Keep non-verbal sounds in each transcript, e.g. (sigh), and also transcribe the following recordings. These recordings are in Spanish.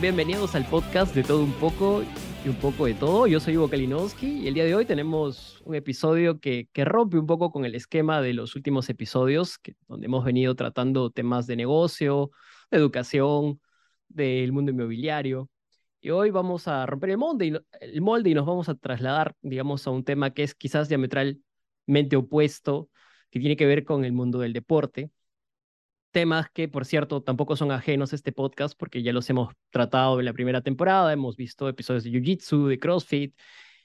bienvenidos al podcast de todo un poco y un poco de todo. Yo soy Ivo Kalinowski y el día de hoy tenemos un episodio que, que rompe un poco con el esquema de los últimos episodios, donde hemos venido tratando temas de negocio, de educación, del mundo inmobiliario. Y hoy vamos a romper el molde, y, el molde y nos vamos a trasladar, digamos, a un tema que es quizás diametralmente opuesto, que tiene que ver con el mundo del deporte temas que, por cierto, tampoco son ajenos a este podcast porque ya los hemos tratado en la primera temporada, hemos visto episodios de Jiu-Jitsu, de CrossFit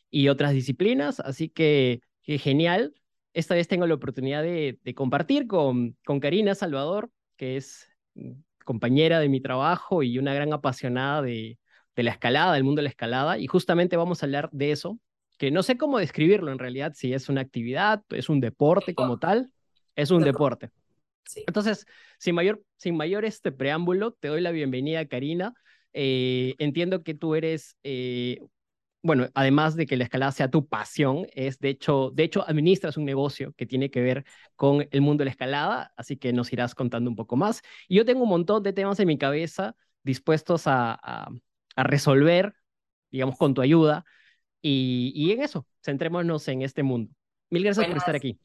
y otras disciplinas, así que, genial. Esta vez tengo la oportunidad de, compartir con, con Karina Salvador, que es mm, compañera de mi trabajo y una gran apasionada de, de la escalada, del mundo de la escalada, y justamente vamos a hablar de eso, que no sé cómo describirlo en realidad, si es una actividad, es un deporte como tal, es un deporte. Entonces, sin mayor, sin mayor este preámbulo, te doy la bienvenida, Karina. Eh, entiendo que tú eres, eh, bueno, además de que la escalada sea tu pasión, es de hecho, de hecho, administras un negocio que tiene que ver con el mundo de la escalada, así que nos irás contando un poco más. Y yo tengo un montón de temas en mi cabeza dispuestos a, a, resolver, digamos, con tu ayuda. Y, y, en eso, centrémonos en este mundo. Mil gracias por estar aquí.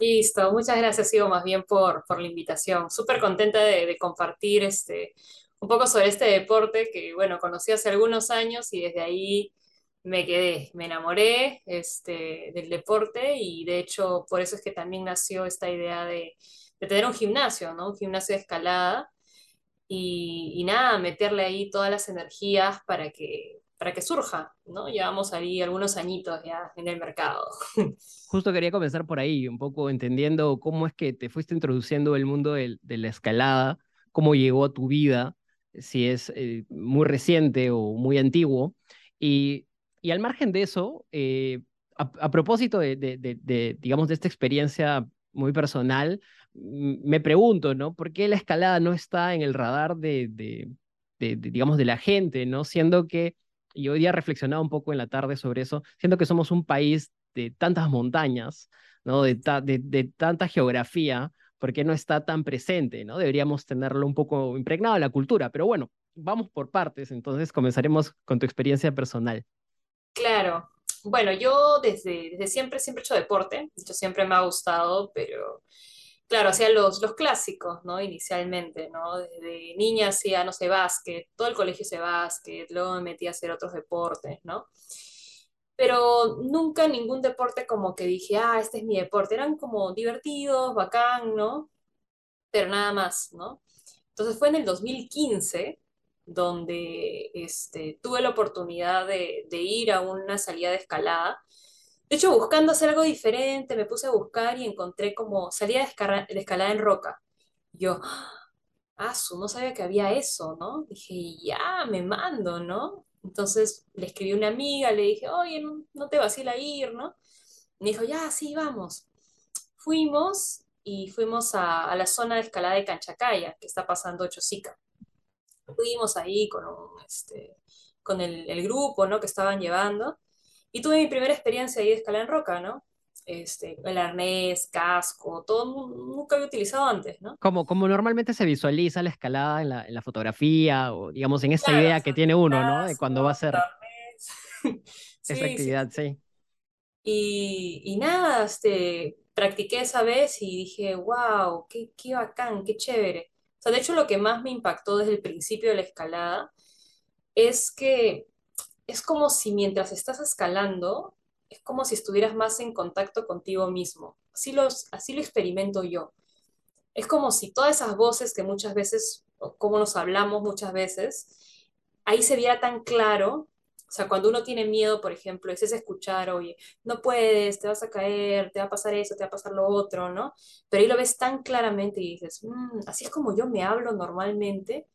Listo, muchas gracias, Ivo, más bien por, por la invitación. Súper contenta de, compartir este, un poco sobre este deporte que, bueno, conocí hace algunos años y desde ahí me quedé, me enamoré este, del deporte y de hecho por eso es que también nació esta idea de, de tener un gimnasio, ¿no? Un gimnasio de escalada y, y nada, meterle ahí todas las energías para que, para que surja, ¿no? Llevamos ahí algunos añitos ya en el mercado. (laughs) Justo quería comenzar por ahí, un poco entendiendo cómo es que te fuiste introduciendo el mundo de, la escalada, cómo llegó a tu vida, si es eh, muy reciente o muy antiguo. Y, y al margen de eso, eh, a, propósito de, de, digamos, de esta experiencia muy personal, me pregunto, ¿no? ¿Por qué la escalada no está en el radar de, digamos, de la gente, ¿no? Siendo que y hoy día reflexionado un poco en la tarde sobre eso, siento que somos un país de tantas montañas, ¿no? de, de, tanta geografía, ¿por qué no está tan presente? ¿no? Deberíamos tenerlo un poco impregnado en la cultura, pero bueno, vamos por partes, entonces comenzaremos con tu experiencia personal. Claro, bueno, yo desde, desde siempre, siempre he hecho deporte, yo siempre me ha gustado, pero claro, hacía los, los clásicos, ¿no? Inicialmente, ¿no? Desde niña hacía, no sé, básquet, todo el colegio hacía básquet, luego me metí a hacer otros deportes, ¿no? Pero nunca ningún deporte como que dije, ah, este es mi deporte. Eran como divertidos, bacán, ¿no? Pero nada más, ¿no? Entonces fue en el 2015 donde este, tuve la oportunidad de, de ir a una salida de escalada de hecho, buscando hacer algo diferente, me puse a buscar y encontré como salida de, escalada en roca. yo, ah, no sabía que había eso, ¿no? Dije, ya, me mando, ¿no? Entonces le escribí a una amiga, le dije, oye, no, te vacila ir, ¿no? Me dijo, ya, sí, vamos. Fuimos y fuimos a, la zona de escalada de Canchacaya, que está pasando Chosica. Fuimos ahí con, este, con el, el grupo, ¿no? Que estaban llevando. Y tuve mi primera experiencia ahí de escalada en roca, ¿no? Este, el arnés, casco, todo nunca había utilizado antes, ¿no? Como, como normalmente se visualiza la escalada en la, en la fotografía o digamos en esa idea que tiene uno, ¿no? De cuando va a ser (laughs) esa actividad, sí. Y, y, nada, este, practiqué esa vez y dije, wow, qué, qué bacán, qué chévere. O sea, de hecho lo que más me impactó desde el principio de la escalada es que es como si mientras estás escalando, es como si estuvieras más en contacto contigo mismo. Así, los, así lo experimento yo. Es como si todas esas voces que muchas veces, como nos hablamos muchas veces, ahí se viera tan claro. O sea, cuando uno tiene miedo, por ejemplo, es escuchar, oye, no puedes, te vas a caer, te va a pasar eso, te va a pasar lo otro, ¿no? Pero ahí lo ves tan claramente y dices, mm, así es como yo me hablo normalmente,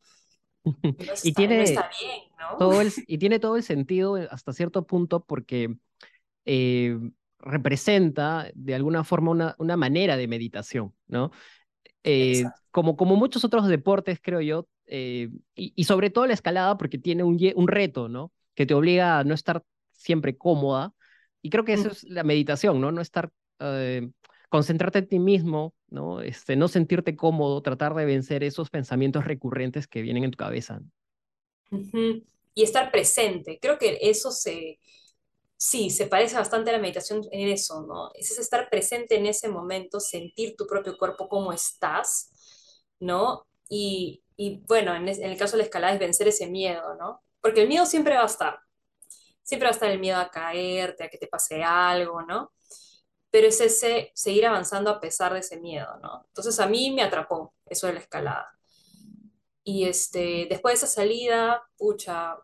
(laughs) y tiene todo el, (laughs) y tiene todo el sentido hasta cierto punto porque eh, representa de alguna forma una, una manera de meditación, ¿no? Eh, como, como muchos otros deportes, creo yo, eh, y, sobre todo la escalada porque tiene un, un reto, ¿no? Que te obliga a no estar siempre cómoda. Y creo que eso es la meditación, ¿no? No estar concentrarte en ti mismo, ¿no? Este, no sentirte cómodo, tratar de vencer esos pensamientos recurrentes que vienen en tu cabeza. Y estar presente. Creo que eso se, sí, se parece bastante a la meditación en eso, ¿no? Es estar presente en ese momento, sentir tu propio cuerpo, cómo estás, ¿no? Y, y bueno, en el caso de la escalada es vencer ese miedo, ¿no? Porque el miedo siempre va a estar. Siempre va a estar el miedo a caerte, a que te pase algo, ¿no? Pero es ese seguir avanzando a pesar de ese miedo, ¿no? Entonces a mí me atrapó eso de la escalada. Y este, después de esa salida, pucha,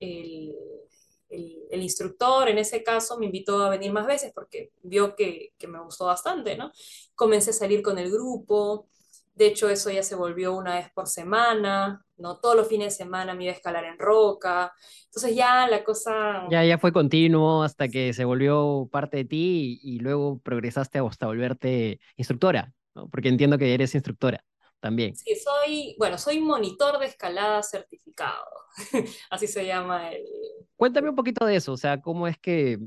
el, el- el instructor en ese caso me invitó a venir más veces porque vio que, que me gustó bastante, ¿no? Comencé a salir con el grupo, de hecho eso ya se volvió una vez por semana, ¿no? Todos los fines de semana me iba a escalar en roca, entonces ya la cosa, Ya, ya fue continuo hasta que se volvió parte de ti y, y luego progresaste hasta volverte instructora, ¿no? Porque entiendo que eres instructora también. sí, soy, bueno, soy monitor de escalada certificado, (laughs) así se llama el... Cuéntame un poquito de eso, o sea, cómo es que,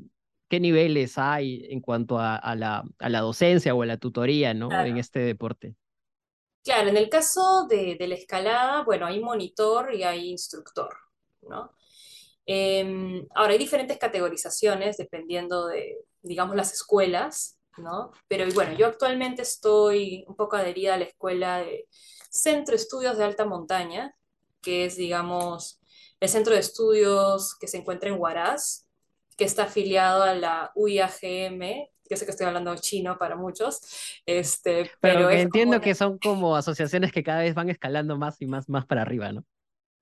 qué niveles hay en cuanto a, a la, a la docencia o a la tutoría, ¿no? En este deporte. Claro, en el caso de, de la escalada, bueno, hay monitor y hay instructor, ¿no? Eh, ahora, hay diferentes categorizaciones dependiendo de, digamos, las escuelas, ¿no? Pero bueno, yo actualmente estoy un poco adherida a la escuela de Centro Estudios de Alta Montaña, que es, digamos, el centro de estudios que se encuentra en Huaraz, que está afiliado a la UIAGM. Yo sé que estoy hablando chino para muchos, este, Pero pero es entiendo una que son como asociaciones que cada vez van escalando más y más, más para arriba, ¿no?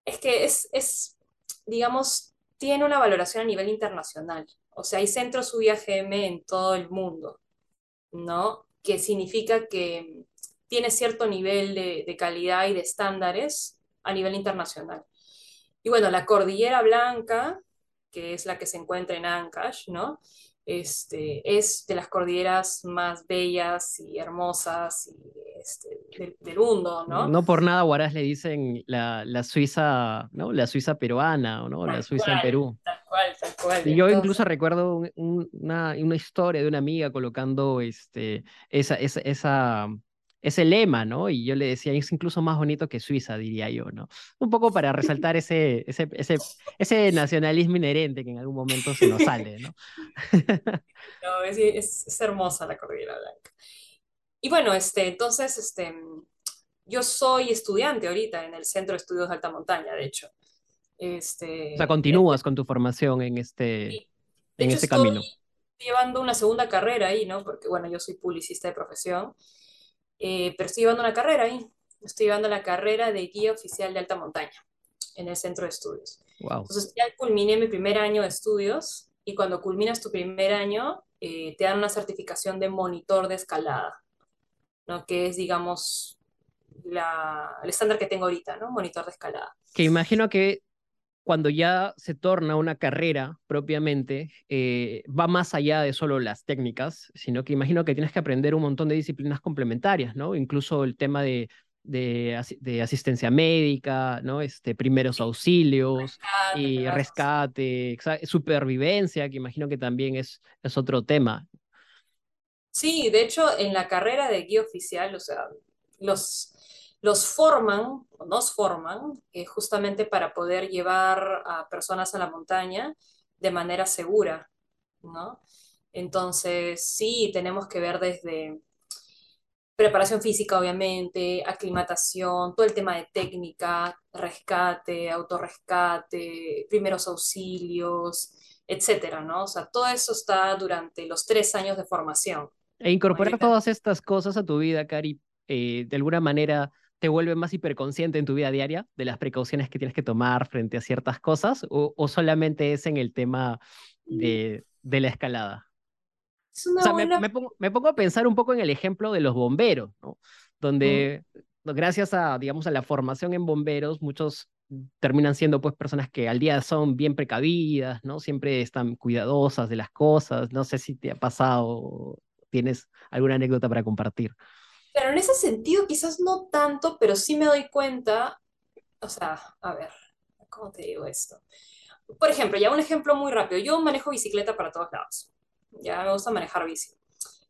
Es que es, es, digamos, tiene una valoración a nivel internacional. O sea, hay centros UIAGM en todo el mundo, ¿no? Que significa que tiene cierto nivel de, de calidad y de estándares a nivel internacional. Y bueno, la Cordillera Blanca, que es la que se encuentra en Ancash, ¿no? Este, es de las cordilleras más bellas y hermosas y, este, del, del mundo, ¿no? No por nada Huaraz le dicen la, la Suiza, ¿no? La Suiza peruana, ¿o no? La Suiza en Perú. tal cual, tal cual. Y yo Entonces, incluso recuerdo un- un- una, una historia de una amiga colocando este, esa, esa, esa, ese lema, ¿no? Y yo le decía, es incluso más bonito que Suiza, diría yo, ¿no? Un poco para (laughs) resaltar ese, ese, ese, ese nacionalismo inherente que en algún momento se nos sale, ¿no? (laughs) No, es, es- es hermosa la Cordillera Blanca. Y bueno, este, entonces, este, yo soy estudiante ahorita en el Centro de Estudios de Alta Montaña, de hecho. O sea, Este, continúas con tu formación en este, de en hecho, este estoy camino. llevando una segunda carrera ahí, ¿no? Porque, bueno, yo soy publicista de profesión, eh, pero estoy llevando una carrera ahí. Estoy llevando la carrera de guía oficial de alta montaña en el centro de estudios. Wow. Entonces, ya culminé mi primer año de estudios y cuando culminas tu primer año, eh, te dan una certificación de monitor de escalada, ¿no? Que es, digamos, la, el estándar que tengo ahorita, ¿no? Monitor de escalada. Que imagino que cuando ya se torna una carrera propiamente, eh, va más allá de solo las técnicas, sino que imagino que tienes que aprender un montón de disciplinas complementarias, ¿no? Incluso el tema de, de, asi- de asistencia médica, ¿no? Este, primeros auxilios rescate, y rescate, supervivencia, que imagino que también es, es otro tema. Sí, de hecho, en la carrera de guía oficial, o sea, los, los forman, o nos forman, eh, justamente para poder llevar a personas a la montaña de manera segura, ¿no? Entonces, sí, tenemos que ver desde preparación física, obviamente, aclimatación, todo el tema de técnica, rescate, autorrescate, primeros auxilios, etcétera, ¿no? O sea, todo eso está durante los tres años de formación. E incorporar todas estas cosas a tu vida, Cari, eh, de alguna manera te vuelve más hiperconsciente en tu vida diaria de las precauciones que tienes que tomar frente a ciertas cosas, o, o solamente es en el tema de, de la escalada. Es O sea, me, buena... me pongo, me pongo a pensar un poco en el ejemplo de los bomberos, ¿no? Mm, Donde gracias a, digamos, a la formación en bomberos, muchos terminan siendo pues personas que al día son bien precavidas, ¿no? Siempre están cuidadosas de las cosas. No sé si te ha pasado, tienes alguna anécdota para compartir. Pero en ese sentido quizás no tanto, pero sí me doy cuenta, o sea, a ver, ¿cómo te digo esto? Por ejemplo, ya un ejemplo muy rápido, yo manejo bicicleta para todos lados, ya me gusta manejar bici.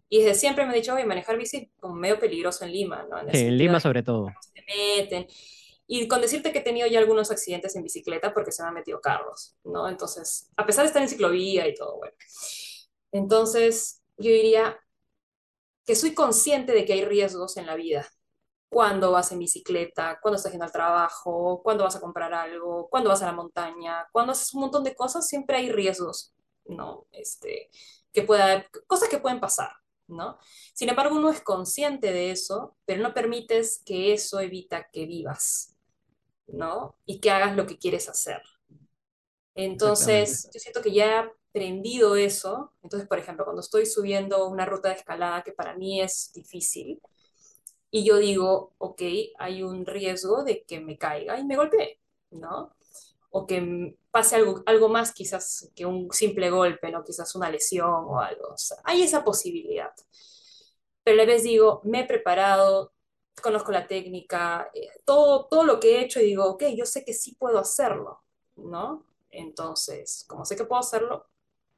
Y desde siempre me he dicho, oye, manejar bici como medio peligroso en Lima, ¿no? En Sí, en Lima sobre todo. se meten. Y con decirte que he tenido ya algunos accidentes en bicicleta porque se me han metido carros, ¿no? Entonces, a pesar de estar en ciclovía y todo, bueno. Entonces, yo diría que soy consciente de que hay riesgos en la vida. Cuando vas en bicicleta, cuando estás yendo al trabajo, cuando vas a comprar algo, cuando vas a la montaña, cuando haces un montón de cosas, siempre hay riesgos, ¿no? Este, que pueda, cosas que pueden pasar, ¿no? Sin embargo, uno es consciente de eso, pero no permites que eso evita que vivas, ¿no? Y que hagas lo que quieres hacer. Entonces, yo siento que ya aprendido eso. Entonces, por ejemplo, cuando estoy subiendo una ruta de escalada que para mí es difícil, y yo digo, ok, hay un riesgo de que me caiga y me golpee, ¿no? O que pase algo, algo más quizás que un simple golpe, ¿no? Quizás una lesión o algo. O sea, hay esa posibilidad. Pero a la vez digo, me he preparado, conozco la técnica, eh, todo, todo lo que he hecho y digo, ok, yo sé que sí puedo hacerlo, ¿no? Entonces, como sé que puedo hacerlo,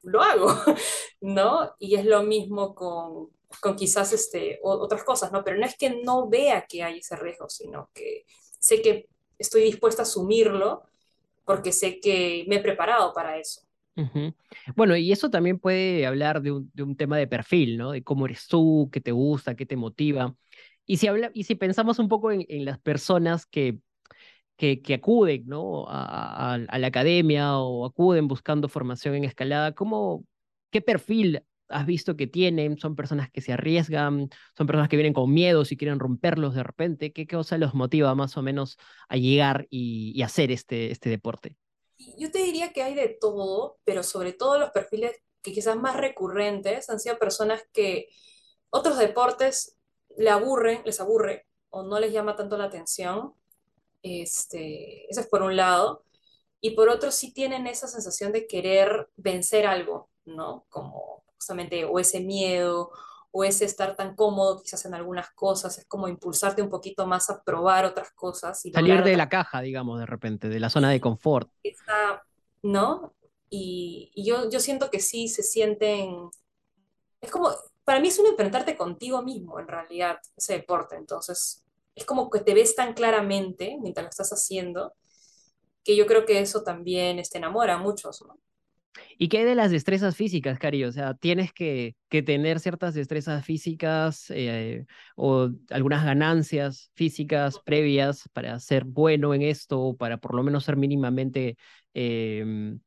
lo hago, (laughs) ¿no? Y es lo mismo con, con quizás este, otras cosas, ¿no? Pero no es que no vea que hay ese riesgo, sino que sé que estoy dispuesta a asumirlo porque sé que me he preparado para eso. Bueno, y eso también puede hablar de un, de un, tema de perfil, ¿no? De cómo eres tú, qué te gusta, qué te motiva. Y si, habla, y si pensamos un poco en, en las personas que que, acuden ¿no? a, la academia o acuden buscando formación en escalada, ¿cómo, ¿qué perfil has visto que tienen? ¿Son personas que se arriesgan? ¿Son personas que vienen con miedos y quieren romperlos de repente? ¿Qué cosa los motiva más o menos a llegar y, hacer este, este deporte? Yo te diría que hay de todo, pero sobre todo los perfiles que quizás más recurrentes han sido personas que otros deportes le aburren, les aburre o no les llama tanto la atención este, eso es por un lado. Y por otro, sí tienen esa sensación de querer vencer algo, ¿no? Como justamente o ese miedo o ese estar tan cómodo quizás en algunas cosas, es como impulsarte un poquito más a probar otras cosas. Y Salir de la caja, digamos, de repente, de la zona de confort. ¿No? Y, y, yo, yo siento que sí se sienten, es como, para mí es un enfrentarte contigo mismo, en realidad, ese deporte. Entonces, es como que te ves tan claramente mientras lo estás haciendo, que yo creo que eso también te este, enamora a muchos, ¿no? ¿Y qué de las destrezas físicas, Cari? O sea, tienes que, que tener ciertas destrezas físicas eh, o algunas ganancias físicas previas para ser bueno en esto, o para por lo menos ser mínimamente, em,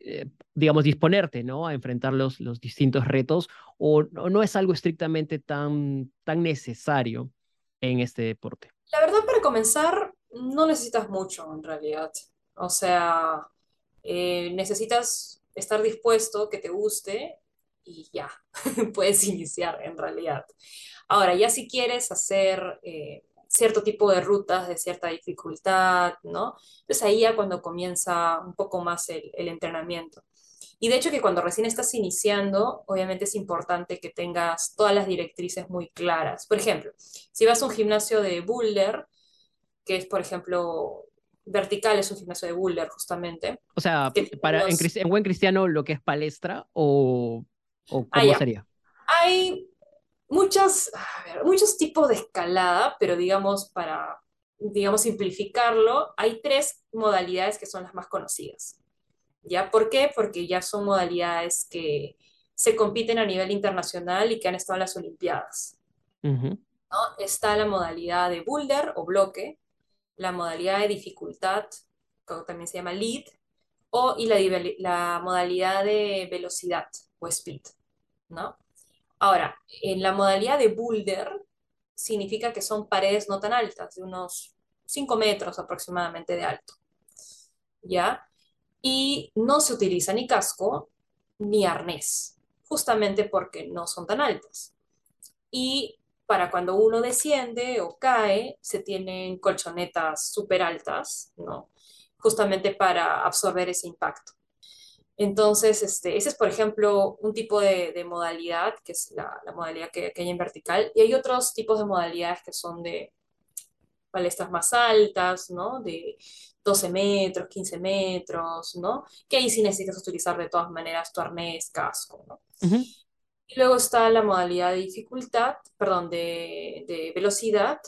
eh, digamos, disponerte, ¿no? A enfrentar los, los distintos retos, o, o, no es algo estrictamente tan, tan necesario en este deporte? La verdad, para comenzar, no necesitas mucho en realidad. O sea, eh, necesitas estar dispuesto, que te guste y ya, (laughs) puedes iniciar en realidad. Ahora, ya si quieres hacer eh, cierto tipo de rutas de cierta dificultad, ¿no? Pues ahí ya cuando comienza un poco más el entrenamiento. Y de hecho que cuando recién estás iniciando, obviamente es importante que tengas todas las directrices muy claras. Por ejemplo, si vas a un gimnasio de boulder, que es, por ejemplo, vertical, es un gimnasio de boulder, justamente. O sea, para, en, buen cristiano, lo que es palestra o, o cómo ah, sería? Hay muchos, muchos tipos de escalada, pero digamos, para digamos, simplificarlo, hay tres modalidades que son las más conocidas. ¿Ya? ¿Por qué? Porque ya son modalidades que se compiten a nivel internacional y que han estado en las Olimpiadas. ¿no? Está la modalidad de boulder o bloque, la modalidad de dificultad, que también se llama lead, o, y la, la modalidad de velocidad o speed. ¿no? Ahora, en la modalidad de boulder significa que son paredes no tan altas, de unos 5 metros aproximadamente de alto. ¿Ya? Y no se utiliza ni casco ni arnés, justamente porque no son tan altas. Y para cuando uno desciende o cae, se tienen colchonetas súper altas, ¿no? Justamente para absorber ese impacto. Entonces, este, ese es, por ejemplo, un tipo de, modalidad, que es la, modalidad que, que, hay en vertical, y hay otros tipos de modalidades que son de palestras más altas, ¿no? De 12 metros, 15 metros, ¿no? Que ahí sí necesitas utilizar de todas maneras tu arnés, casco, ¿no? Y luego está la modalidad de dificultad, perdón, de, de, velocidad,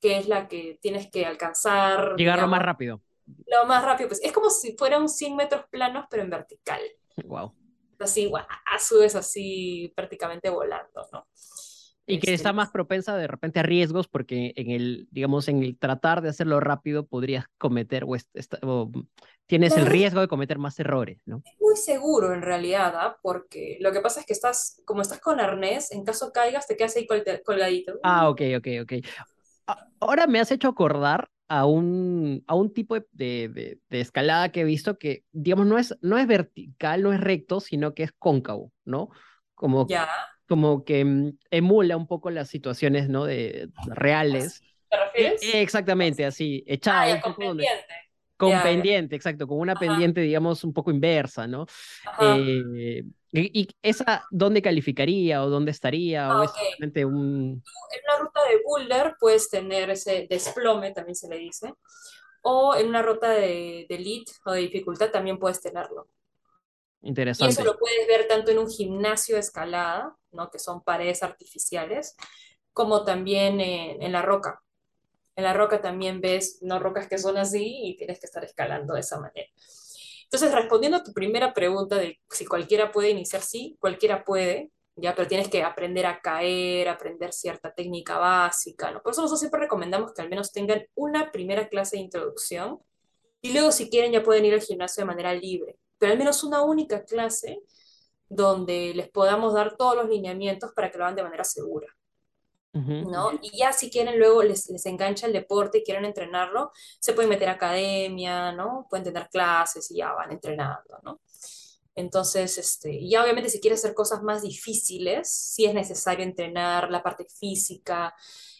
que es la que tienes que alcanzar. Llegar lo más rápido. Lo más rápido, pues es como si fueran 100 metros planos, pero en vertical. Wow. Así, guau, subes así prácticamente volando, ¿no? Y que está Este, más propensa de repente a riesgos porque en el, digamos, en el tratar de hacerlo rápido podrías cometer o, est- esta- o, tienes el riesgo de cometer más errores, ¿no? es muy seguro en realidad, ¿ah? Porque lo que pasa es que estás, como estás con arnés, en caso caigas, te quedas ahí col- colgadito. Ah, ok, ok, ok. Ahora me has hecho acordar a un, a un tipo de, de, de- de escalada que he visto que, digamos, no es, no es vertical, no es recto, sino que es cóncavo, ¿no? Como, Ya, como que mm, emula un poco las situaciones, ¿no? De, reales. ¿te refieres? exactamente, así, Ah, echado un con pendiente. con pendiente, exacto, con una Ajá, pendiente, digamos, un poco inversa, ¿no? Eh, y, y esa, ¿dónde calificaría o dónde estaría? ¿O Ah, es ok. simplemente un... En una ruta de boulder puedes tener ese desplome, también se le dice, o en una ruta de, de elite o de dificultad también puedes tenerlo. Y eso Interesante. lo puedes ver tanto en un gimnasio de escalada, ¿no? que son paredes artificiales, como también en, en la roca. En la roca también ves, no rocas que son así y tienes que estar escalando de esa manera. Entonces, respondiendo a tu primera pregunta de si cualquiera puede iniciar, sí, cualquiera puede, ya, pero tienes que aprender a caer, aprender cierta técnica básica, ¿no? Por eso nosotros siempre recomendamos que al menos tengan una primera clase de introducción y luego si quieren ya pueden ir al gimnasio de manera libre, pero al menos una única clase donde les podamos dar todos los lineamientos para que lo hagan de manera segura. ¿no? Y ya si quieren luego les, les engancha el deporte y quieren entrenarlo, se pueden meter a academia, ¿no? Pueden tener clases y ya van entrenando, ¿no? Entonces, este, ya obviamente si quieres hacer cosas más difíciles, sí es necesario entrenar la parte física,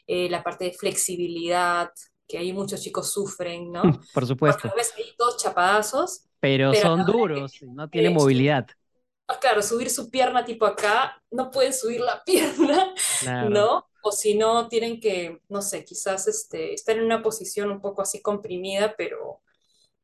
eh, la parte de flexibilidad, que ahí muchos chicos sufren, ¿no? (laughs) Por Porque supuesto, los ves ahí todos chapadazos, pero son duros, no tienen movilidad. ah, claro, subir su pierna tipo acá, no pueden subir la (laughs) pierna Claro, ¿no? O si no, tienen que, no sé, quizás este, estar en una posición un poco así comprimida, pero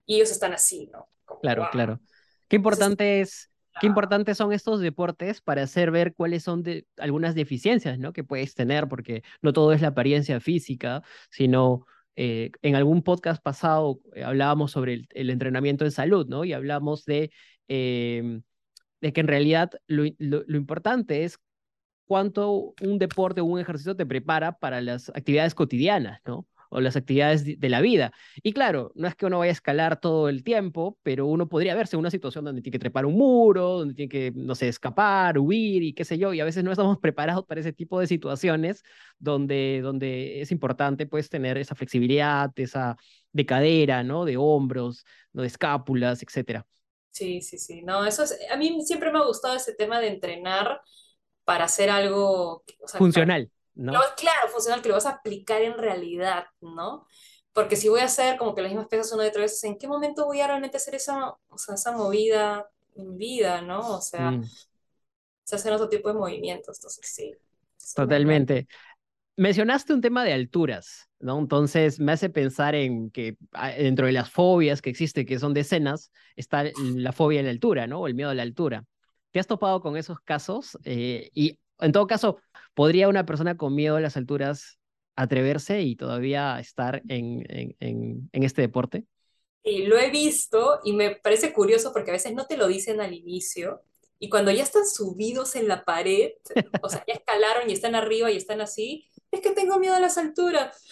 ellos están así, ¿no? Como, claro, wow. claro. Qué Entonces, importante es, qué importantes son estos deportes para hacer ver cuáles son de, algunas deficiencias, ¿no? que puedes tener, porque no todo es la apariencia física, sino eh, en algún podcast pasado eh, hablábamos sobre el, entrenamiento en salud, ¿no? Y hablamos de, de que en realidad lo, lo importante es cuánto un deporte o un ejercicio te prepara para las actividades cotidianas, ¿no? O las actividades de la vida. Y claro, no es que uno vaya a escalar todo el tiempo, pero uno podría verse en una situación donde tiene que trepar un muro, donde tiene que, no sé, escapar, huir y qué sé yo, y a veces no estamos (laughs) preparados para ese tipo de situaciones donde, donde es importante pues tener esa flexibilidad, esa de cadera, ¿no? De hombros, ¿no? de escápulas, etcétera. Sí, sí, sí. No, eso es, a mí siempre me ha gustado ese tema de entrenar para hacer algo, o sea, para, Funcional, lo- ¿no? claro, funcional, que lo vas a aplicar en realidad, ¿no? Porque si voy a hacer como que las mismas pesas una y otra vez, ¿en qué momento voy a realmente hacer esa, o sea, esa movida en vida, ¿no? O sea, Mm, se hacen otro tipo de movimientos, entonces sí, totalmente. Mencionaste un tema de alturas, ¿no? Entonces me hace pensar en que ah, dentro de las fobias que existen, que son decenas, está la fobia a la altura, ¿no? O el miedo a la altura. ¿Te has topado con esos casos? Eh, y en todo caso, ¿podría una persona con miedo a las alturas atreverse y todavía estar en, en, en, en este deporte? Y lo he visto y me parece curioso porque a veces no te lo dicen al inicio y cuando ya están subidos en la pared, o sea, ya escalaron y están arriba y están así, es que tengo miedo a las alturas.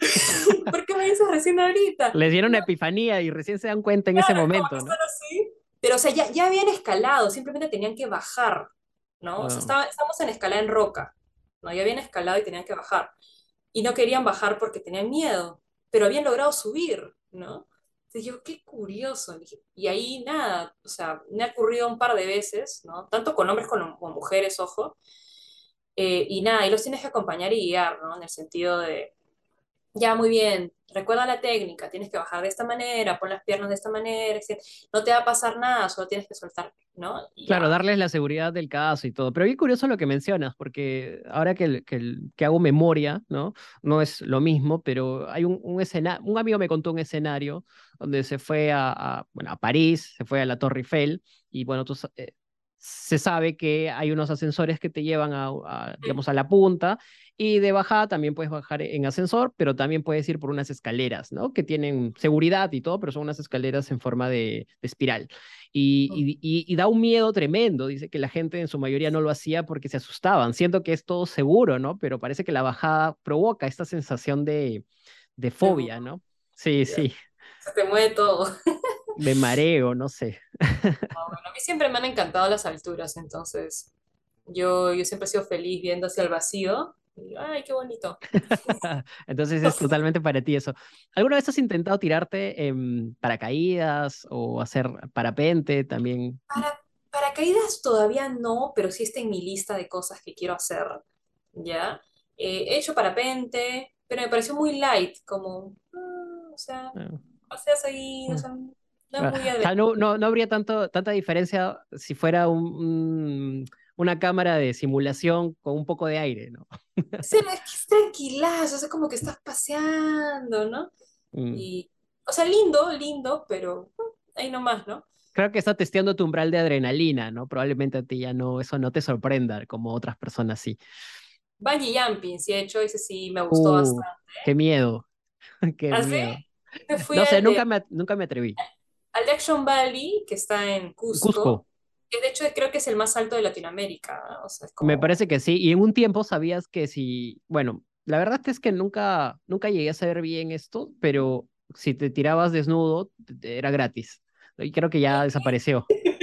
(laughs) ¿Por qué me dices recién ahorita? Les dieron una epifanía y recién se dan cuenta en ese Claro, es como que momento, ¿no? así. Pero, o sea, ya, ya habían escalado, simplemente tenían que bajar, ¿no? O sea, Wow. estaba, estamos en escalada en roca, ¿no? Ya habían escalado y tenían que bajar. Y no querían bajar porque tenían miedo, pero habían logrado subir, ¿no? Entonces yo, qué curioso. Y ahí nada, o sea, me ha ocurrido un par de veces, ¿no? Tanto con hombres como con mujeres, ojo. Eh, y nada, y los tienes que acompañar y guiar, ¿no? En el sentido de, ya, muy bien, recuerda la técnica, tienes que bajar de esta manera, pon las piernas de esta manera, etc. No te va a pasar nada, solo tienes que soltar, ¿no? Y Claro, ya. darles la seguridad del caso y todo. Pero bien curioso lo que mencionas, porque ahora que, el- que, el- que hago memoria, ¿no? No es lo mismo, pero hay un, un escenario, un amigo me contó un escenario donde se fue a, a, bueno, a París, se fue a la Torre Eiffel, y bueno, tú, eh, se sabe que hay unos ascensores que te llevan a, a, digamos, a la punta, Y de bajada también puedes bajar en ascensor, pero también puedes ir por unas escaleras, ¿no? Que tienen seguridad y todo, pero son unas escaleras en forma de, de espiral. Y, y, y, y, da un miedo tremendo. Dice que la gente en su mayoría no lo hacía porque se asustaban. Siento que es todo seguro, ¿no? Pero parece que la bajada provoca esta sensación de, de fobia, ¿no? Sí, sí. Se te mueve todo. (laughs) De mareo, no sé. (laughs) No, bueno, a mí siempre me han encantado las alturas, entonces yo, yo siempre he sido feliz viendo hacia el vacío. Y, ay, qué bonito. (laughs) Entonces es totalmente para ti eso. ¿Alguna vez has intentado tirarte en paracaídas o hacer parapente también? Para, paracaídas todavía no, pero sí está en mi lista de cosas que quiero hacer. ¿Ya? Eh, he hecho parapente, pero me pareció muy light, como, ah, o sea, Ah, paseas ahí, o ah. sea, no es Ah, muy adentro. no, no, no habría tanto, tanta diferencia si fuera un, un- una cámara de simulación con un poco de aire, ¿no? (laughs) Sí, es que es tranquilazo, o sea, como que estás paseando, ¿no? Mm. Y, o sea, lindo, lindo, pero mm, ahí nomás, ¿no? Creo que está testeando tu umbral de adrenalina, ¿no? Probablemente a ti ya no, eso no te sorprenda como otras personas sí. Bungee jumping, sí he hecho, ese sí me gustó Uh, bastante. qué miedo, (laughs) qué Así, miedo. me fui No sé, al nunca de, me, nunca me atreví. al de Action Valley, que está en Cusco, Cusco, que de hecho creo que es el más alto de Latinoamérica, me parece que sí. Y en un tiempo sabías que si, bueno, la verdad es que nunca, nunca llegué a saber bien esto, pero si te tirabas desnudo, era gratis. Y creo que ya desapareció. (laughs)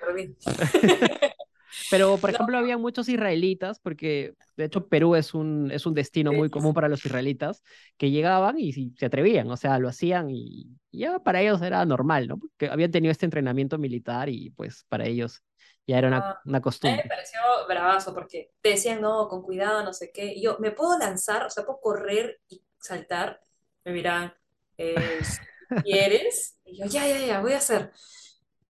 (laughs) Pero, por No, ejemplo, había muchos israelitas, porque de hecho Perú es un, es un destino muy común para los israelitas, que llegaban y se atrevían, o sea, lo hacían y, ya para ellos era normal, ¿no? Porque habían tenido este entrenamiento militar y pues para ellos ya era una, ah, una a mí me costumbre. pareció bravazo porque te decían, no, con cuidado, no sé qué. Y yo, ¿me puedo lanzar? O sea, ¿puedo correr y saltar? Me miran, eh, ¿quieres? Y yo, ya, ya, ya, voy a hacer.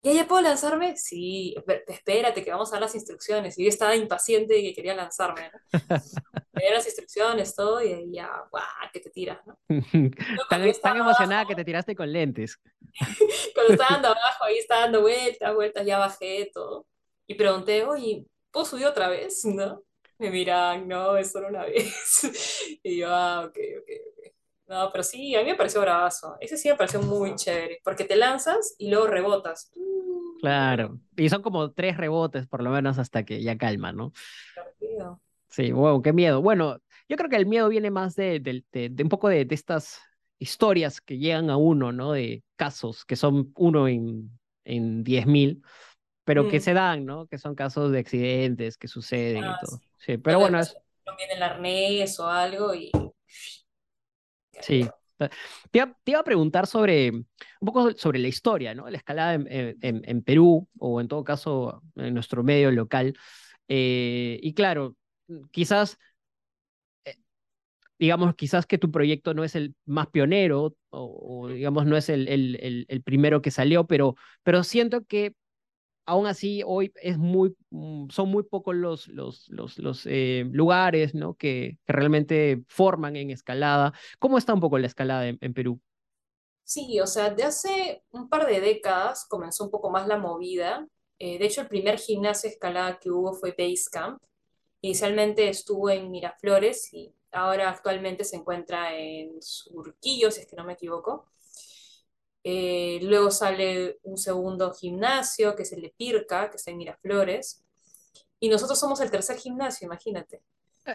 ¿Ya, ya puedo lanzarme? Sí, espérate que vamos a dar las instrucciones. Y yo estaba impaciente y que quería lanzarme, ¿no? (laughs) Me dieron las instrucciones, todo, y ahí ya, guau, que te tiras, ¿no? (laughs) Tan, tan emocionada que te tiraste con lentes. (laughs) cuando estaba andando abajo, ahí estaba dando vueltas, vueltas, ya bajé todo. Y pregunté, oye, ¿puedo subir otra vez? ¿No? Me miran, no, es solo una vez. Y yo, ah, ok, ok. No, pero sí, a mí me pareció bravazo. Ese sí me pareció muy chévere, porque te lanzas y luego rebotas. Claro. Y son como tres rebotes, por lo menos, hasta que ya calma, ¿no? Sí, wow, qué miedo. Bueno, yo creo que el miedo viene más de, de- de- de un poco de, de estas historias que llegan a uno, ¿no? De casos que son uno en, en diez mil, pero que Mm, se dan, ¿no? Que son casos de accidentes que suceden y ah, todo. sí. Sí, pero bueno, es, no viene el arnés o algo y sí. Te iba, a preguntar sobre un poco sobre la historia, ¿no? La escalada en, en Perú, o en todo caso en nuestro medio local. Eh, y claro, quizás digamos, quizás que tu proyecto no es el más pionero o, digamos, no es el, el primero que salió, pero, pero siento que aún así hoy es muy, mm, son muy pocos los, los, los, eh, lugares, ¿no? Que, que realmente forman en escalada. ¿Cómo está un poco la escalada en, en Perú? Sí, o sea, de hace un par de décadas comenzó un poco más la movida. Eh, de hecho, el primer gimnasio de escalada que hubo fue Basecamp. Inicialmente estuvo en Miraflores y ahora actualmente se encuentra en Surquillo, si es que no me equivoco. Eh, luego sale un segundo gimnasio, que es el de Pirca, que está en Miraflores. Y nosotros somos el tercer gimnasio, imagínate.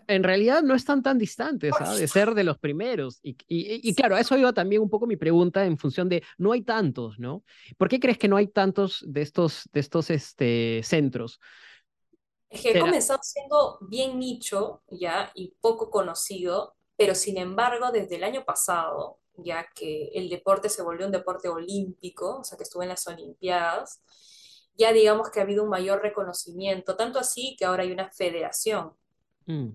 En realidad no están tan distantes, ¿ah? De ser de los primeros. Y, y, y claro, a eso iba también un poco mi pregunta en función de, no hay tantos, ¿no? ¿Por qué crees que no hay tantos de estos, de estos este, centros? Es que he comenzado siendo bien nicho, ya, y poco conocido, pero sin embargo, desde el año pasado, ya que el deporte se volvió un deporte olímpico, o sea, que estuve en las Olimpiadas, ya digamos que ha habido un mayor reconocimiento, tanto así que ahora hay una federación, Mm,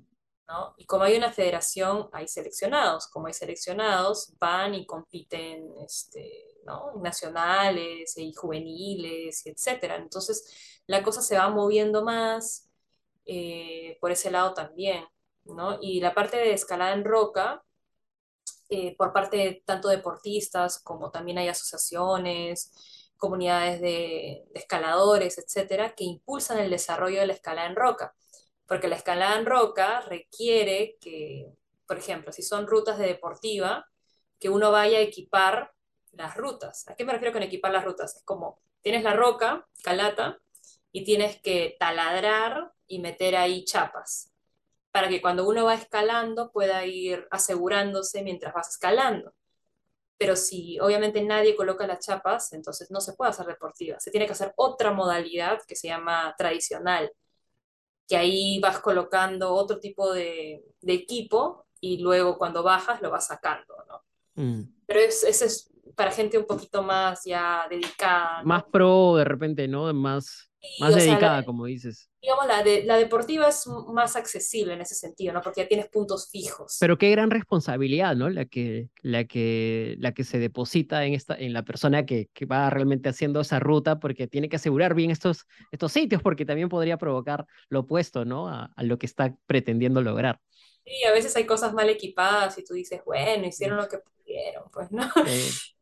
¿no? Y como hay una federación, hay seleccionados, como hay seleccionados, van y compiten, este, ¿no? Nacionales y juveniles, etcétera. Entonces, la cosa se va moviendo más eh, por ese lado también, ¿no? Y la parte de escalada en roca, eh, por parte de tanto deportistas como también hay asociaciones, comunidades de, escaladores, etcétera, que impulsan el desarrollo de la escalada en roca. porque la escalada en roca requiere que, por ejemplo, si son rutas de deportiva, que uno vaya a equipar las rutas. ¿A qué me refiero con equipar las rutas? Es como, tienes la roca, calata, y tienes que taladrar y meter ahí chapas, para que cuando uno va escalando pueda ir asegurándose mientras vas escalando. Pero si obviamente nadie coloca las chapas, entonces no se puede hacer deportiva. Se tiene que hacer otra modalidad que se llama tradicional, que ahí vas colocando otro tipo de, equipo y luego cuando bajas lo vas sacando, ¿no? Mm. Pero ese es para gente un poquito más ya dedicada. Más pro de repente, ¿no? Más, más dedicada, como dices. Digamos, la, de, la deportiva es más accesible en ese sentido, ¿no? Porque ya tienes puntos fijos. Pero qué gran responsabilidad, ¿no? La que, la que, la que se deposita en, esta, en la persona que, que va realmente haciendo esa ruta, porque tiene que asegurar bien estos, estos sitios, porque también podría provocar lo opuesto, ¿no? A, a lo que está pretendiendo lograr. Sí, a veces hay cosas mal equipadas y tú dices, bueno, hicieron lo que pudieron, pues, ¿no? (laughs)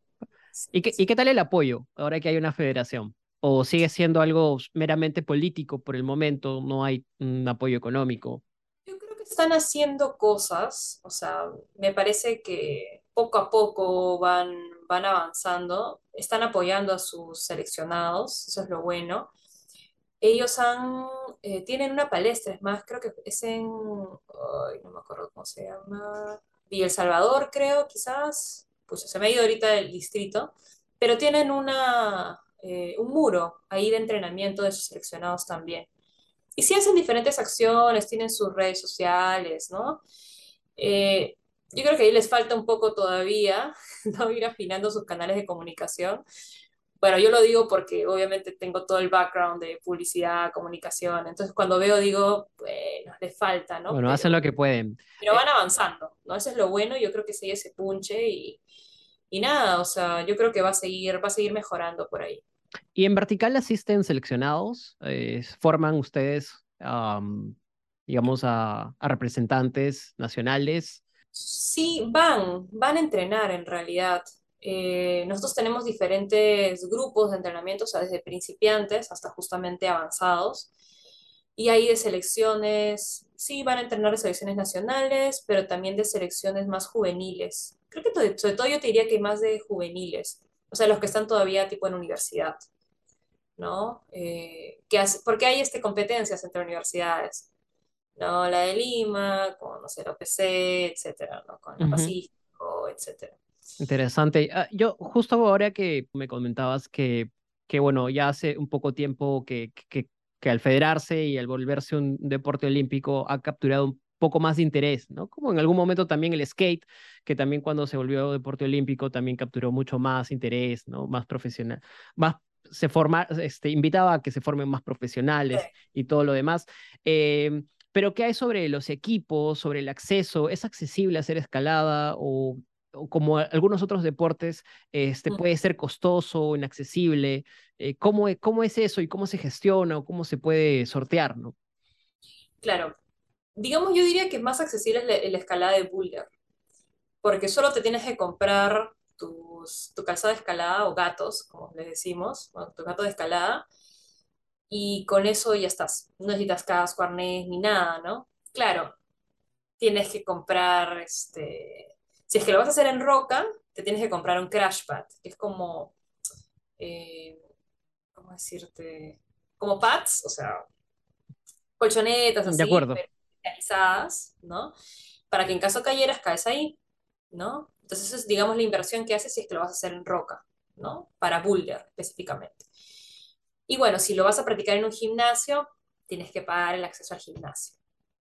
¿Y qué, ¿Y qué tal el apoyo ahora que hay una federación? ¿O sigue siendo algo meramente político por el momento? ¿No hay un apoyo económico? Yo creo que están haciendo cosas, o sea, me parece que poco a poco van, van avanzando, están apoyando a sus seleccionados, eso es lo bueno. Ellos han, eh, tienen una palestra, es más, creo que es en, ay, no me acuerdo cómo se llama, Villa El Salvador, creo, quizás, pues se me ha ido ahorita el distrito, pero tienen una, eh, un muro ahí de entrenamiento de sus seleccionados también. Y sí hacen diferentes acciones, tienen sus redes sociales, ¿no? Eh, yo creo que ahí les falta un poco todavía, (laughs) ¿no? Ir afinando sus canales de comunicación. Bueno, yo lo digo porque obviamente tengo todo el background de publicidad, comunicación, entonces cuando veo digo, bueno, les falta, ¿no? Bueno, hacen lo que pueden. Pero van avanzando, ¿no? Eso es lo bueno, yo creo que sigue ese punche y, y nada, o sea, yo creo que va a seguir, va a seguir mejorando por ahí. ¿Y en vertical asisten seleccionados? Eh, ¿Forman ustedes, digamos, a, representantes nacionales? Sí, van, van a entrenar en realidad. Eh, nosotros tenemos diferentes grupos de entrenamiento, o sea, desde principiantes hasta justamente avanzados. Y hay de selecciones, sí, van a entrenar de selecciones nacionales, pero también de selecciones más juveniles. Creo que sobre todo yo te diría que más de juveniles, o sea, los que están todavía tipo en universidad, ¿no? Eh, que porque hay este, competencias entre universidades, ¿no? La de Lima, con, no sé, la OPC, etcétera, ¿no? Con el Pacífico, etcétera. Interesante. Ah, yo, justo ahora que me comentabas que, que bueno, ya hace un poco tiempo que, que, que al federarse y al volverse un deporte olímpico ha capturado un poco más de interés, ¿no? Como en algún momento también el skate, que también cuando se volvió deporte olímpico también capturó mucho más interés, ¿no? Más profesional, más se forma, este, invitaba a que se formen más profesionales y todo lo demás. Em, pero ¿qué hay sobre los equipos, sobre el acceso? ¿Es accesible hacer escalada o, como algunos otros deportes, este, mm. puede ser costoso, o inaccesible? Eh, ¿cómo, ¿Cómo es eso y cómo se gestiona o cómo se puede sortear, no? Claro, digamos, yo diría que es más accesible la, la escalada de boulder, porque solo te tienes que comprar tus, tu calzado de escalada o gatos, como les decimos, tu gato de escalada, y con eso ya estás. No necesitas casco, arnés ni nada, ¿no? Claro, tienes que comprar, este, si es que lo vas a hacer en roca, te tienes que comprar un crash pad, que es como, eh, ¿cómo decirte? Como pads, o sea, colchonetas así, de acuerdo especializadas, ¿no? Para que en caso cayeras caes ahí, ¿no? Entonces, eso es, digamos, la inversión que haces si es que lo vas a hacer en roca, ¿no? Para boulder específicamente. Y bueno, si lo vas a practicar en un gimnasio, tienes que pagar el acceso al gimnasio,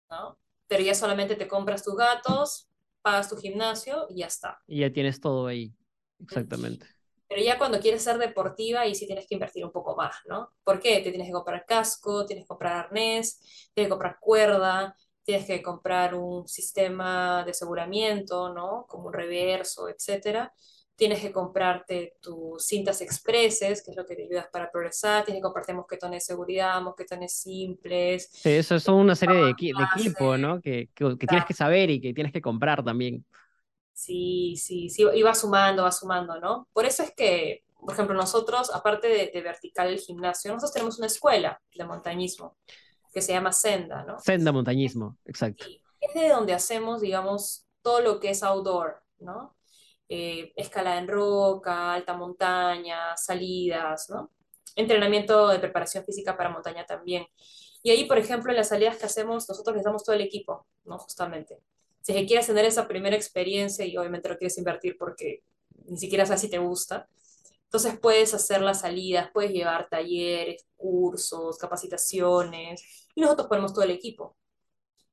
¿no? Pero ya solamente te compras tus gatos, pagas tu gimnasio y ya está. Y ya tienes todo ahí, exactamente. Pero ya cuando quieres ser deportiva, ahí sí tienes que invertir un poco más, ¿no? ¿Por qué? Te tienes que comprar casco, tienes que comprar arnés, tienes que comprar cuerda, tienes que comprar un sistema de aseguramiento, ¿no? Como un reverso, etcétera. Tienes que comprarte tus cintas expreses, que es lo que te ayudas para progresar. Tienes que comprarte mosquetones de seguridad, mosquetones simples. Sí, eso es una serie de, equipo, ¿no? Que, que, tienes que saber y que tienes que comprar también. Sí, sí, sí, va sumando, va sumando, ¿no? Por eso es que, por ejemplo, nosotros, aparte de, vertical el gimnasio, nosotros tenemos una escuela de montañismo. que se llama senda, ¿no? Senda montañismo, exacto. Y es de donde hacemos, digamos, todo lo que es outdoor, ¿no? Eh, escalada en roca, alta montaña, salidas, ¿no? Entrenamiento de preparación física para montaña también. Y ahí, por ejemplo, en las salidas que hacemos, nosotros les damos todo el equipo, ¿no? Justamente. Si quieres tener esa primera experiencia y obviamente lo quieres invertir porque ni siquiera sabes si te gusta, entonces puedes hacer las salidas, puedes llevar talleres, cursos, capacitaciones, y nosotros ponemos todo el equipo.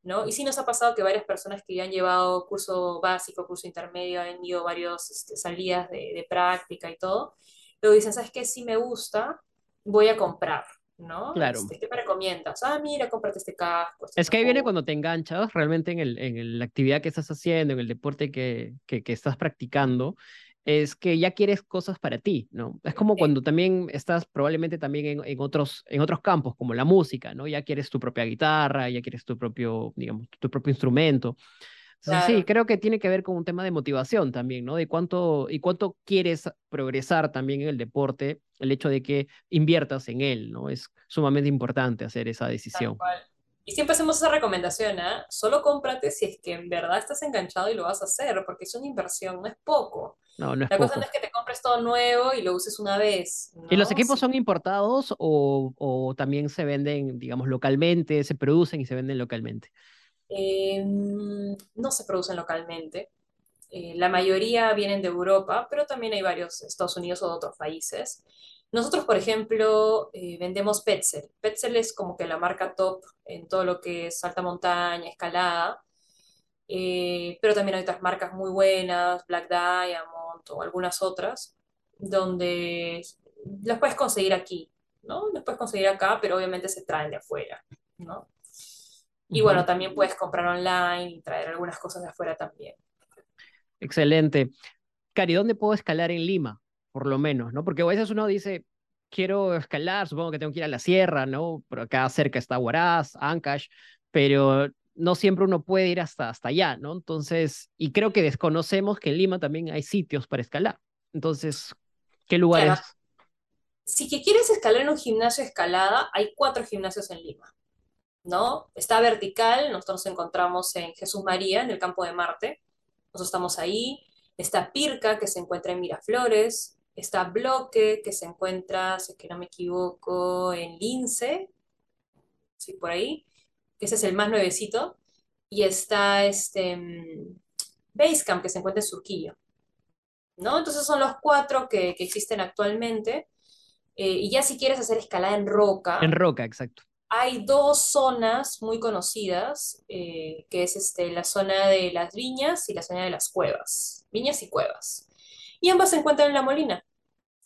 ¿no? Y sí nos ha pasado que varias personas que ya han llevado curso básico, curso intermedio, han ido varias este, salidas de, práctica y todo, luego dicen, ¿sabes qué? Si me gusta, voy a comprar, ¿no? Claro. Este, ¿Qué me recomiendas? Ah, mira, cómprate este casco. Este es que ahí viene cuando te enganchas realmente en, el, en la actividad que estás haciendo, en el deporte que, que, que estás practicando es que ya quieres cosas para ti, ¿no? Es como cuando también estás probablemente también en, en, otros, en otros campos, como la música, ¿no? Ya quieres tu propia guitarra, ya quieres tu propio, digamos, tu propio instrumento. Sí, creo que tiene que ver con un tema de motivación también, ¿no? De cuánto y cuánto quieres progresar también en el deporte, el hecho de que inviertas en él, ¿no? Es sumamente importante hacer esa decisión. Y siempre hacemos esa recomendación, ¿eh? Solo cómprate si es que en verdad estás enganchado y lo vas a hacer, porque es una inversión, no es poco. No, no es La cosa no es que te compres todo nuevo y lo uses una vez. ¿Y los equipos son importados o, o, también se venden, digamos, localmente, se producen y se venden localmente? Em, no se producen localmente. Eh, la mayoría vienen de Europa, pero también hay varios Estados Unidos o de otros países. Nosotros, por ejemplo, eh, vendemos Petzl. Petzl es como que la marca top en todo lo que es alta montaña, escalada, eh, pero también hay otras marcas muy buenas, Black Diamond o algunas otras, donde las puedes conseguir aquí, ¿no? Las puedes conseguir acá, pero obviamente se traen de afuera, ¿no? Y bueno, también puedes comprar online y traer algunas cosas de afuera también. Excelente. Cari, ¿dónde puedo escalar en Lima? por lo menos, ¿no? Porque a veces uno dice, quiero escalar, supongo que tengo que ir a la sierra, ¿no? Por acá cerca está Huaraz, Ancash, pero no siempre uno puede ir hasta, hasta allá, ¿no? Entonces, y creo que desconocemos que en Lima también hay sitios para escalar. Entonces, ¿qué lugares? Si que quieres escalar en un gimnasio escalada, hay cuatro gimnasios en Lima, ¿no? Está vertical, nosotros nos encontramos en Jesús María, en el campo de Marte, nosotros estamos ahí. Está Pirca, que se encuentra en Miraflores, Está Bloque, que se encuentra, si es que no me equivoco, en Lince, sí, por ahí, que ese es el más nuevecito. Y está este mm, Basecamp, que se encuentra en Surquillo. ¿No? Entonces son los cuatro que, existen actualmente. Eh, y ya si quieres hacer escalada en roca. En roca, exacto. Hay dos zonas muy conocidas, eh, que es este, la zona de las viñas y la zona de las cuevas. Viñas y cuevas y ambas se encuentran en La Molina.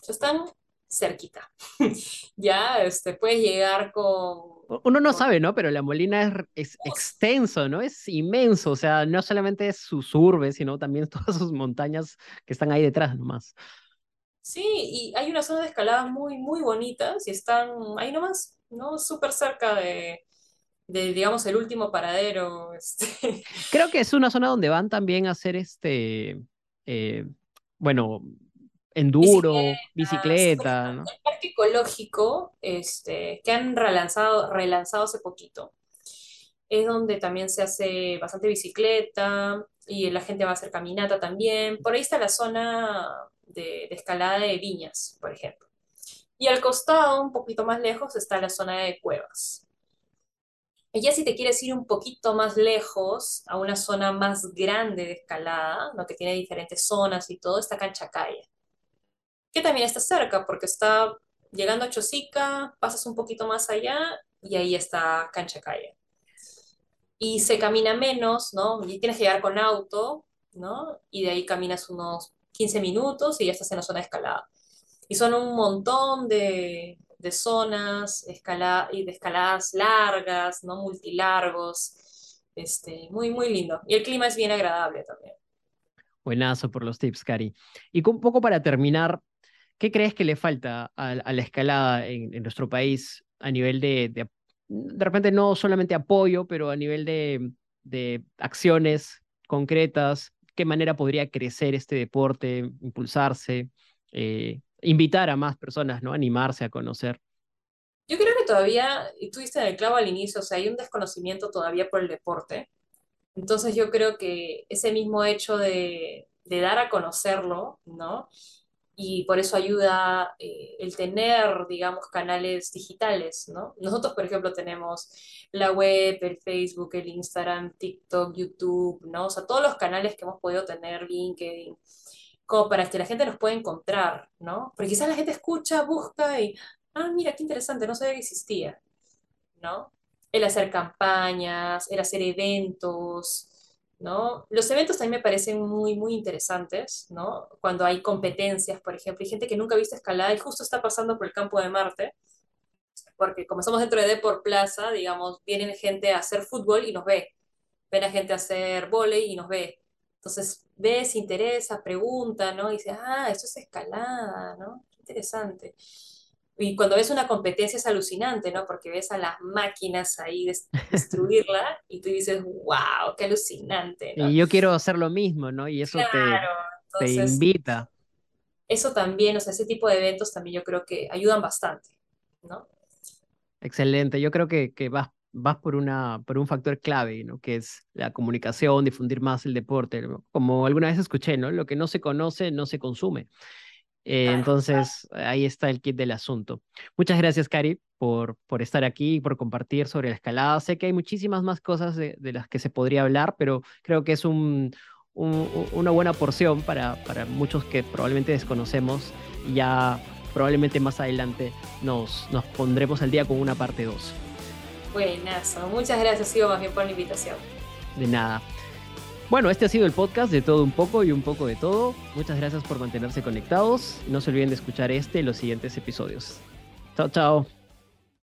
Están cerquita. (laughs) ya este, puedes llegar con... Uno no sabe, ¿no? Pero La Molina es, extenso, ¿no? Es inmenso. O sea, no solamente es sus urbes, sino también (laughs) todas sus montañas que están ahí detrás nomás. Sí, y hay una zona de escalada muy, muy bonitas y están ahí nomás, ¿no? Súper cerca de, de, digamos, el último paradero. (laughs) Este. Creo que es una zona donde van también a hacer este, eh, bueno, enduro, bicicleta, ¿no? El parque ecológico, este, que han relanzado, relanzado hace poquito, es donde también se hace bastante bicicleta y la gente va a hacer caminata también. Por ahí está la zona de, de escalada de viñas, por ejemplo. Y al costado, un poquito más lejos, está la zona de cuevas. Y ya si te quieres ir un poquito más lejos, a una zona más grande de escalada, ¿no? que tiene diferentes zonas y todo, está Canchacaya, que también está cerca, porque está llegando a Chosica, pasas un poquito más allá y ahí está Canchacaya. Y se camina menos, ¿no? Y tienes que llegar con auto, ¿no? Y de ahí caminas unos 15 minutos y ya estás en la zona de escalada. Y son un montón de, de zonas escala y de escaladas largas, ¿no? Multilargos. Este, muy, muy lindo. Y el clima es bien agradable también. Buenazo por los tips, Cari. Y un poco para terminar, ¿qué crees que le falta a, la escalada en, nuestro país a nivel de, de, de, repente no solamente apoyo, pero a nivel de, de acciones concretas? ¿Qué manera podría crecer este deporte, impulsarse? Eh, invitar a más personas, ¿no? Animarse a conocer. Yo creo que todavía, y tú en el clavo al inicio, o sea, hay un desconocimiento todavía por el deporte. Entonces yo creo que ese mismo hecho de, de dar a conocerlo, ¿no? Y por eso ayuda eh, el tener, digamos, canales digitales, ¿no? Nosotros, por ejemplo, tenemos la web, el Facebook, el Instagram, TikTok, YouTube, ¿no? O sea, todos los canales que hemos podido tener, LinkedIn, como para que la gente los pueda encontrar, ¿no? Porque quizás la gente escucha, busca y, ah, mira, qué interesante, no sabía que existía, ¿no? El hacer campañas, el hacer eventos, ¿no? Los eventos también me parecen muy, muy interesantes, ¿no? Cuando hay competencias, por ejemplo, hay gente que nunca ha visto escalada y justo está pasando por el campo de Marte, porque como estamos dentro de Deport Plaza, digamos, viene gente a hacer fútbol y nos ve, ven a gente a hacer vóley y nos ve. Entonces, ve, se interesa, pregunta, ¿no? Y dice, ah, esto es escalada, ¿no? Qué interesante. Y cuando ves una competencia es alucinante, ¿no? Porque ves a las máquinas ahí (laughs) destruirla y tú dices, wow, qué alucinante, ¿no? Y yo quiero hacer lo mismo, ¿no? Y eso te, Claro, te entonces invita. eso también, o sea, ese tipo de eventos también yo creo que ayudan bastante, ¿no? Excelente. Yo creo que, que vas, vas por una, por un factor clave, ¿no? Que es la comunicación, difundir más el deporte. Como alguna vez escuché, ¿no? Lo que no se conoce, no se consume. Eh, entonces, ahí está el kit del asunto. Muchas gracias, Cari, por, por estar aquí y por compartir sobre la escalada. Sé que hay muchísimas más cosas de, de las que se podría hablar, pero creo que es un, un- una buena porción para, para muchos que probablemente desconocemos y ya probablemente más adelante nos, nos pondremos al día con una parte 2. Buenazo. Muchas gracias, Ivo, más bien por la invitación. De nada. Bueno, este ha sido el podcast de todo un poco y un poco de todo. Muchas gracias por mantenerse conectados. No se olviden de escuchar este y los siguientes episodios. Chao, chao.